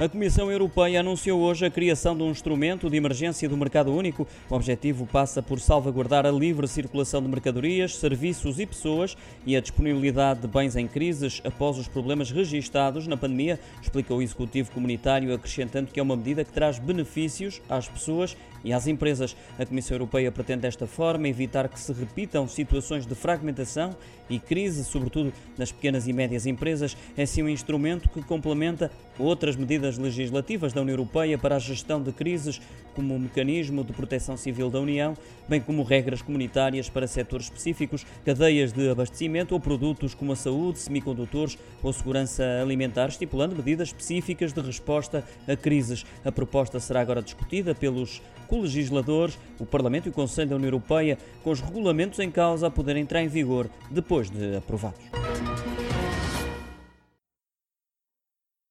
A Comissão Europeia anunciou hoje a criação de um instrumento de emergência do mercado único. O objetivo passa por salvaguardar a livre circulação de mercadorias, serviços e pessoas e a disponibilidade de bens em crises após os problemas registados na pandemia, explica o Executivo Comunitário, acrescentando que é uma medida que traz benefícios às pessoas e às empresas. A Comissão Europeia pretende desta forma evitar que se repitam situações de fragmentação e crise, sobretudo nas pequenas e médias empresas. É sim um instrumento que complementa outras medidas legislativas da União Europeia para a gestão de crises, como o mecanismo de proteção civil da União, bem como regras comunitárias para setores específicos, cadeias de abastecimento ou produtos como a saúde, semicondutores ou segurança alimentar, estipulando medidas específicas de resposta a crises. A proposta será agora discutida pelos colegisladores, o Parlamento e o Conselho da União Europeia, com os regulamentos em causa a poderem entrar em vigor depois de aprovados.